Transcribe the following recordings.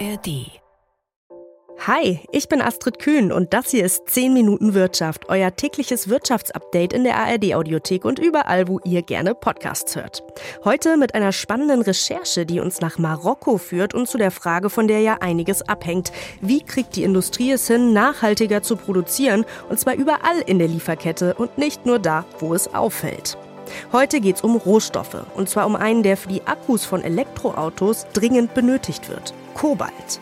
ARD. Hi, ich bin Astrid Kühn und das hier ist 10 Minuten Wirtschaft, euer tägliches Wirtschaftsupdate in der ARD-Audiothek und überall, wo ihr gerne Podcasts hört. Heute mit einer spannenden Recherche, die uns nach Marokko führt und zu der Frage, von der ja einiges abhängt. Wie kriegt die Industrie es hin, nachhaltiger zu produzieren und zwar überall in der Lieferkette und nicht nur da, wo es auffällt? Heute geht es um Rohstoffe und zwar um einen, der für die Akkus von Elektroautos dringend benötigt wird: Kobalt.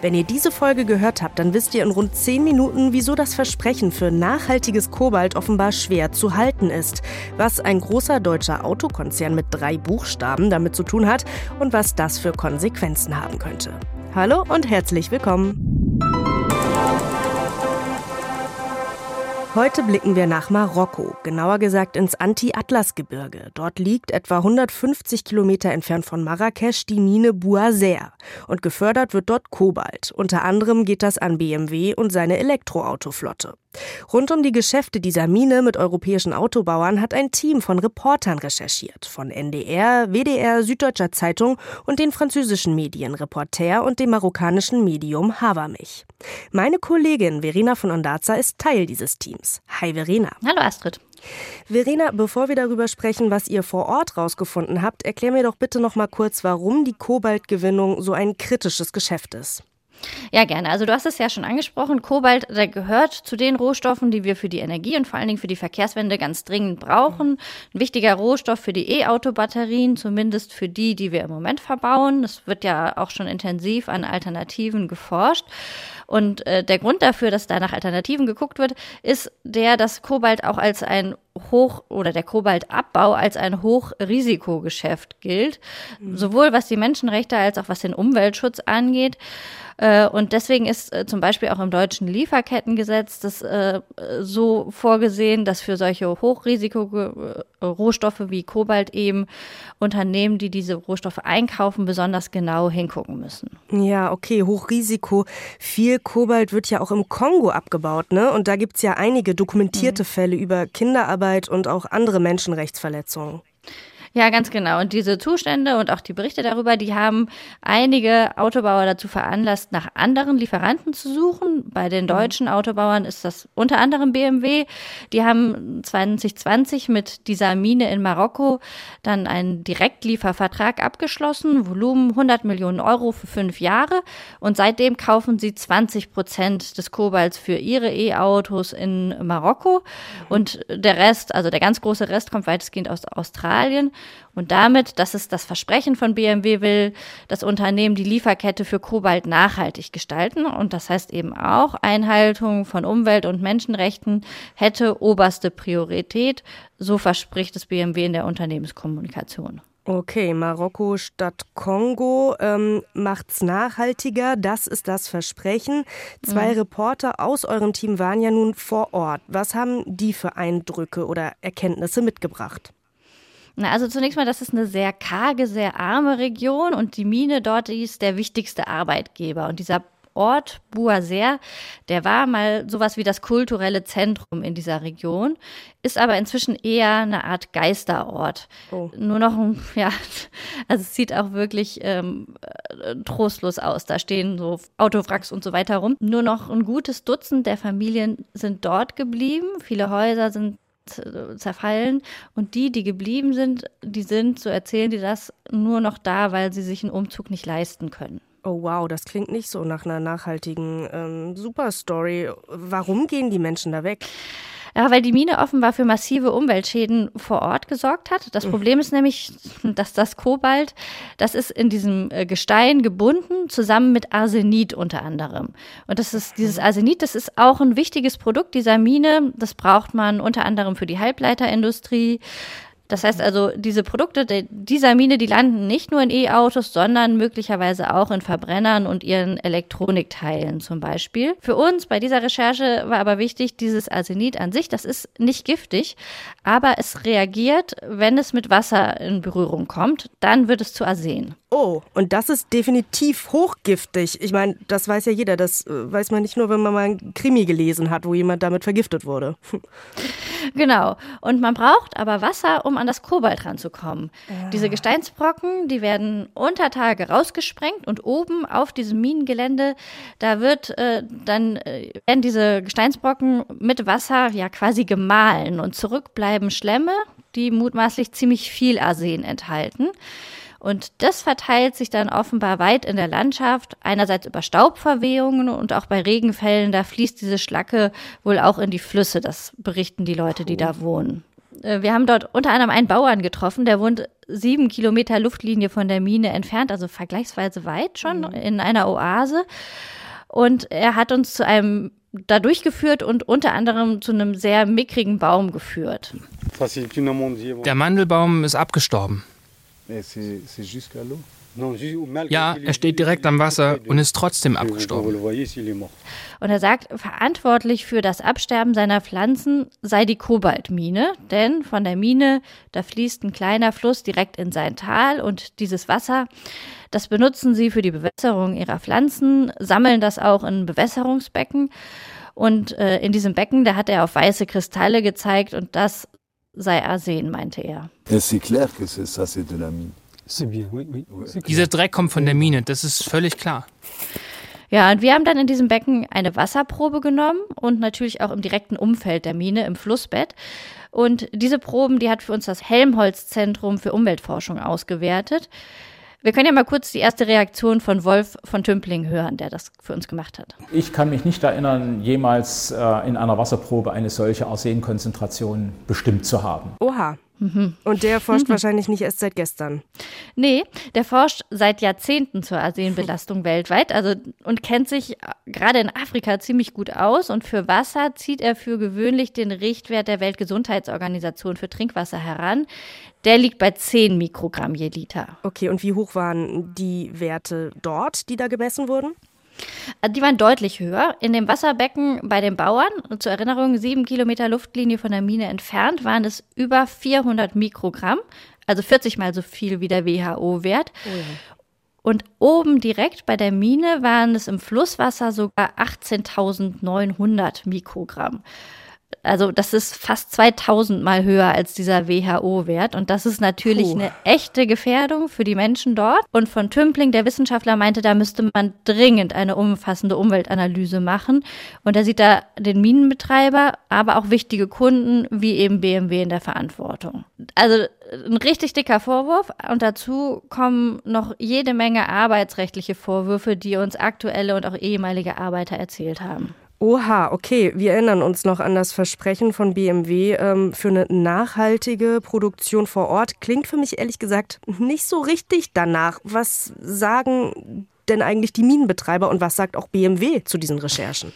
Wenn ihr diese Folge gehört habt, dann wisst ihr in rund 10 Minuten, wieso das Versprechen für nachhaltiges Kobalt offenbar schwer zu halten ist, was ein großer deutscher Autokonzern mit drei Buchstaben damit zu tun hat und was das für Konsequenzen haben könnte. Hallo und herzlich willkommen. Heute blicken wir nach Marokko, genauer gesagt ins Anti-Atlas-Gebirge. Dort liegt etwa 150 Kilometer entfernt von Marrakesch die Mine Bouazer und gefördert wird dort Kobalt. Unter anderem geht das an BMW und seine Elektroautoflotte. Rund um die Geschäfte dieser Mine mit europäischen Autobauern hat ein Team von Reportern recherchiert, von NDR, WDR, Süddeutscher Zeitung und den französischen Medien Reporter und dem marokkanischen Medium Havamich. Meine Kollegin Verena von Ondaza ist Teil dieses Teams. Hi Verena. Hallo Astrid. Verena, bevor wir darüber sprechen, was ihr vor Ort rausgefunden habt, erklär mir doch bitte noch mal kurz, warum die Kobaltgewinnung so ein kritisches Geschäft ist. Ja, gerne. Also du hast es ja schon angesprochen, Kobalt, gehört zu den Rohstoffen, die wir für die Energie und vor allen Dingen für die Verkehrswende ganz dringend brauchen. Ein wichtiger Rohstoff für die E-Auto-Batterien, zumindest für die, die wir im Moment verbauen. Es wird ja auch schon intensiv an Alternativen geforscht. Und äh, der Grund dafür, dass da nach Alternativen geguckt wird, ist der, dass Kobalt auch als ein Hoch- oder der Kobaltabbau als ein Hochrisikogeschäft gilt, mhm. sowohl was die Menschenrechte als auch was den Umweltschutz angeht. Äh, und deswegen ist äh, zum Beispiel auch im deutschen Lieferkettengesetz das äh, so vorgesehen, dass für solche Hochrisiko-Rohstoffe wie Kobalt eben Unternehmen, die diese Rohstoffe einkaufen, besonders genau hingucken müssen. Ja, okay, Hochrisiko. Viel Kobalt wird ja auch im Kongo abgebaut, ne? Und da gibt es ja einige dokumentierte mhm. Fälle über Kinderarbeit und auch andere Menschenrechtsverletzungen. Ja, ganz genau. Und diese Zustände und auch die Berichte darüber, die haben einige Autobauer dazu veranlasst, nach anderen Lieferanten zu suchen. Bei den mhm. deutschen Autobauern ist das unter anderem BMW. Die haben 2020 mit dieser Mine in Marokko dann einen Direktliefervertrag abgeschlossen, Volumen 100 Millionen Euro für fünf Jahre. Und seitdem kaufen sie 20 Prozent des Kobalts für ihre E-Autos in Marokko. Mhm. Und der Rest, also der ganz große Rest, kommt weitestgehend aus Australien. Und damit, das ist das Versprechen von BMW, will das Unternehmen die Lieferkette für Kobalt nachhaltig gestalten. Und das heißt eben auch, Einhaltung von Umwelt- und Menschenrechten hätte oberste Priorität. So verspricht es BMW in der Unternehmenskommunikation. Okay, Marokko statt Kongo ähm, macht's nachhaltiger. Das ist das Versprechen. Zwei mhm. Reporter aus eurem Team waren ja nun vor Ort. Was haben die für Eindrücke oder Erkenntnisse mitgebracht? Na, also zunächst mal, das ist eine sehr karge, sehr arme Region und die Mine dort ist der wichtigste Arbeitgeber. Und dieser Ort Bouazer, der war mal sowas wie das kulturelle Zentrum in dieser Region, ist aber inzwischen eher eine Art Geisterort. Oh. Nur noch ein, ja, also es sieht auch wirklich ähm, äh, trostlos aus. Da stehen so Autowracks und so weiter rum. Nur noch ein gutes Dutzend der Familien sind dort geblieben. Viele Häuser sind zerfallen. Und die, die geblieben sind, die sind, so erzählen die das, nur noch da, weil sie sich einen Umzug nicht leisten können. Oh wow, das klingt nicht so nach einer nachhaltigen ähm, Superstory. Warum gehen die Menschen da weg? Ja, weil die Mine offenbar für massive Umweltschäden vor Ort gesorgt hat. Das Problem ist nämlich, dass das Kobalt, das ist in diesem äh, Gestein gebunden, zusammen mit Arsenit unter anderem. Und das ist, dieses Arsenit, das ist auch ein wichtiges Produkt dieser Mine. Das braucht man unter anderem für die Halbleiterindustrie, das heißt also, diese Produkte dieser Mine, die landen nicht nur in E-Autos, sondern möglicherweise auch in Verbrennern und ihren Elektronikteilen zum Beispiel. Für uns bei dieser Recherche war aber wichtig, dieses Arsenid an sich, das ist nicht giftig, aber es reagiert, wenn es mit Wasser in Berührung kommt, dann wird es zu Arsen. Oh, und das ist definitiv hochgiftig. Ich meine, das weiß ja jeder. Das äh, weiß man nicht nur, wenn man mal ein Krimi gelesen hat, wo jemand damit vergiftet wurde. Genau. Und man braucht aber Wasser, um an das Kobalt ranzukommen. Ja. Diese Gesteinsbrocken, die werden unter Tage rausgesprengt und oben auf diesem Minengelände, da wird äh, dann äh, werden diese Gesteinsbrocken mit Wasser ja quasi gemahlen und zurück bleiben Schlemme, die mutmaßlich ziemlich viel Arsen enthalten. Und das verteilt sich dann offenbar weit in der Landschaft, einerseits über Staubverwehungen und auch bei Regenfällen, da fließt diese Schlacke wohl auch in die Flüsse, das berichten die Leute, die da wohnen. Äh, wir haben dort unter anderem einen Bauern getroffen, der wohnt sieben Kilometer Luftlinie von der Mine entfernt, also vergleichsweise weit schon mhm. in einer Oase. Und er hat uns zu einem da durchgeführt und unter anderem zu einem sehr mickrigen Baum geführt. Der Mandelbaum ist abgestorben. Ja, er steht direkt am Wasser und ist trotzdem abgestorben. Und er sagt, verantwortlich für das Absterben seiner Pflanzen sei die Kobaltmine, denn von der Mine, da fließt ein kleiner Fluss direkt in sein Tal und dieses Wasser, das benutzen sie für die Bewässerung ihrer Pflanzen, sammeln das auch in Bewässerungsbecken. Und äh, in diesem Becken, da hat er auf weiße Kristalle gezeigt und das sei Arsen, meinte er. Dieser Dreck kommt von der Mine, das ist völlig klar. Ja, und wir haben dann in diesem Becken eine Wasserprobe genommen und natürlich auch im direkten Umfeld der Mine, im Flussbett. Und diese Proben, die hat für uns das Helmholtz-Zentrum für Umweltforschung ausgewertet. Wir können ja mal kurz die erste Reaktion von Wolf von Tümpling hören, der das für uns gemacht hat. Ich kann mich nicht erinnern, jemals äh, in einer Wasserprobe eine solche Arsenkonzentration bestimmt zu haben. Oha. Mhm. Und der forscht mhm. wahrscheinlich nicht erst seit gestern. Nee, der forscht seit Jahrzehnten zur Arsenbelastung weltweit also, und kennt sich äh, gerade in Afrika ziemlich gut aus. Und für Wasser zieht er für gewöhnlich den Richtwert der Weltgesundheitsorganisation für Trinkwasser heran. Der liegt bei 10 Mikrogramm je Liter. Okay, und wie hoch waren die Werte dort, die da gemessen wurden? Äh, die waren deutlich höher. In dem Wasserbecken bei den Bauern, zur Erinnerung, sieben Kilometer Luftlinie von der Mine entfernt, waren es über 400 Mikrogramm, also 40 mal so viel wie der WHO-Wert. Oh ja. Und oben direkt bei der Mine waren es im Flusswasser sogar 18.900 Mikrogramm. Also das ist fast 2000 Mal höher als dieser WHO-Wert. Und das ist natürlich Puh. eine echte Gefährdung für die Menschen dort. Und von Tümpling, der Wissenschaftler, meinte, da müsste man dringend eine umfassende Umweltanalyse machen. Und er sieht da den Minenbetreiber, aber auch wichtige Kunden wie eben BMW in der Verantwortung. Also ein richtig dicker Vorwurf. Und dazu kommen noch jede Menge arbeitsrechtliche Vorwürfe, die uns aktuelle und auch ehemalige Arbeiter erzählt haben. Oha, okay. Wir erinnern uns noch an das Versprechen von BMW ähm, für eine nachhaltige Produktion vor Ort. Klingt für mich ehrlich gesagt nicht so richtig danach. Was sagen denn eigentlich die Minenbetreiber und was sagt auch BMW zu diesen Recherchen?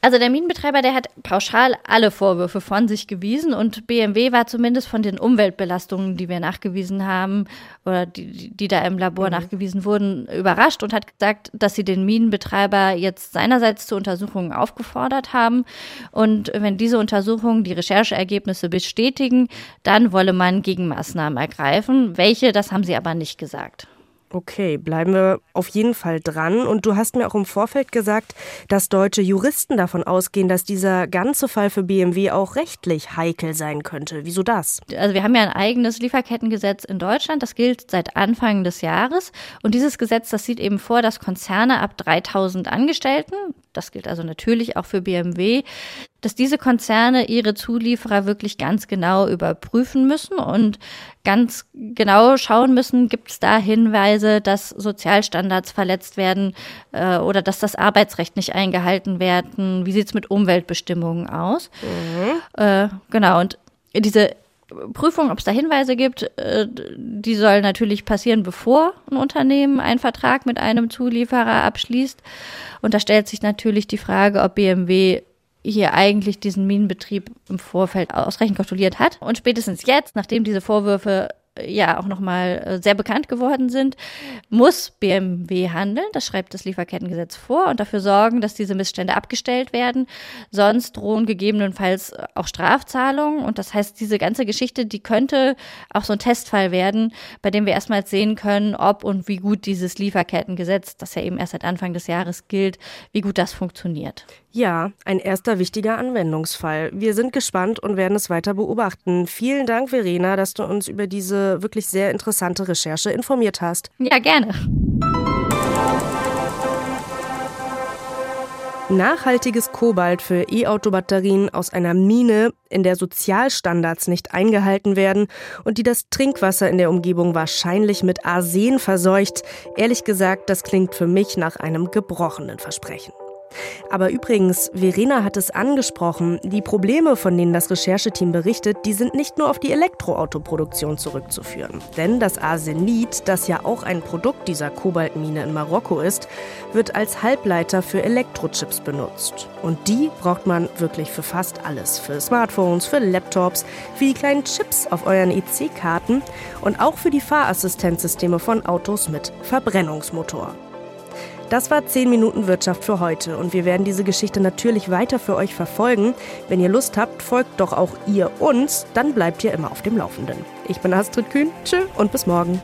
Also der Minenbetreiber, der hat pauschal alle Vorwürfe von sich gewiesen und BMW war zumindest von den Umweltbelastungen, die wir nachgewiesen haben oder die, die da im Labor mhm. nachgewiesen wurden, überrascht und hat gesagt, dass sie den Minenbetreiber jetzt seinerseits zu Untersuchungen aufgefordert haben und wenn diese Untersuchungen die Rechercheergebnisse bestätigen, dann wolle man Gegenmaßnahmen ergreifen. Welche, das haben sie aber nicht gesagt. Okay, bleiben wir auf jeden Fall dran. Und du hast mir auch im Vorfeld gesagt, dass deutsche Juristen davon ausgehen, dass dieser ganze Fall für BMW auch rechtlich heikel sein könnte. Wieso das? Also wir haben ja ein eigenes Lieferkettengesetz in Deutschland. Das gilt seit Anfang des Jahres. Und dieses Gesetz, das sieht eben vor, dass Konzerne ab 3000 Angestellten, das gilt also natürlich auch für BMW, dass diese Konzerne ihre Zulieferer wirklich ganz genau überprüfen müssen und ganz genau schauen müssen, gibt es da Hinweise, dass Sozialstandards verletzt werden äh, oder dass das Arbeitsrecht nicht eingehalten werden, wie sieht es mit Umweltbestimmungen aus. Mhm. Äh, genau, und diese Prüfung, ob es da Hinweise gibt, äh, die soll natürlich passieren, bevor ein Unternehmen einen Vertrag mit einem Zulieferer abschließt. Und da stellt sich natürlich die Frage, ob BMW hier eigentlich diesen Minenbetrieb im Vorfeld ausreichend kontrolliert hat. Und spätestens jetzt, nachdem diese Vorwürfe ja auch nochmal äh, sehr bekannt geworden sind, muss BMW handeln. Das schreibt das Lieferkettengesetz vor und dafür sorgen, dass diese Missstände abgestellt werden. Sonst drohen gegebenenfalls auch Strafzahlungen. Und das heißt, diese ganze Geschichte, die könnte auch so ein Testfall werden, bei dem wir erstmal sehen können, ob und wie gut dieses Lieferkettengesetz, das ja eben erst seit Anfang des Jahres gilt, wie gut das funktioniert. Ja, ein erster wichtiger Anwendungsfall. Wir sind gespannt und werden es weiter beobachten. Vielen Dank, Verena, dass du uns über diese wirklich sehr interessante Recherche informiert hast. Ja, gerne. Nachhaltiges Kobalt für E-Auto-Batterien aus einer Mine, in der Sozialstandards nicht eingehalten werden und die das Trinkwasser in der Umgebung wahrscheinlich mit Arsen verseucht. Ehrlich gesagt, das klingt für mich nach einem gebrochenen Versprechen. Aber übrigens, Verena hat es angesprochen, die Probleme, von denen das Rechercheteam berichtet, die sind nicht nur auf die Elektroautoproduktion zurückzuführen. Denn das Arsenid, das ja auch ein Produkt dieser Kobaltmine in Marokko ist, wird als Halbleiter für Elektrochips benutzt. Und die braucht man wirklich für fast alles. Für Smartphones, für Laptops, für die kleinen Chips auf euren EC-Karten und auch für die Fahrassistenzsysteme von Autos mit Verbrennungsmotor. Das war 10 Minuten Wirtschaft für heute und wir werden diese Geschichte natürlich weiter für euch verfolgen. Wenn ihr Lust habt, folgt doch auch ihr uns, dann bleibt ihr immer auf dem Laufenden. Ich bin Astrid Kühn, tschö und bis morgen.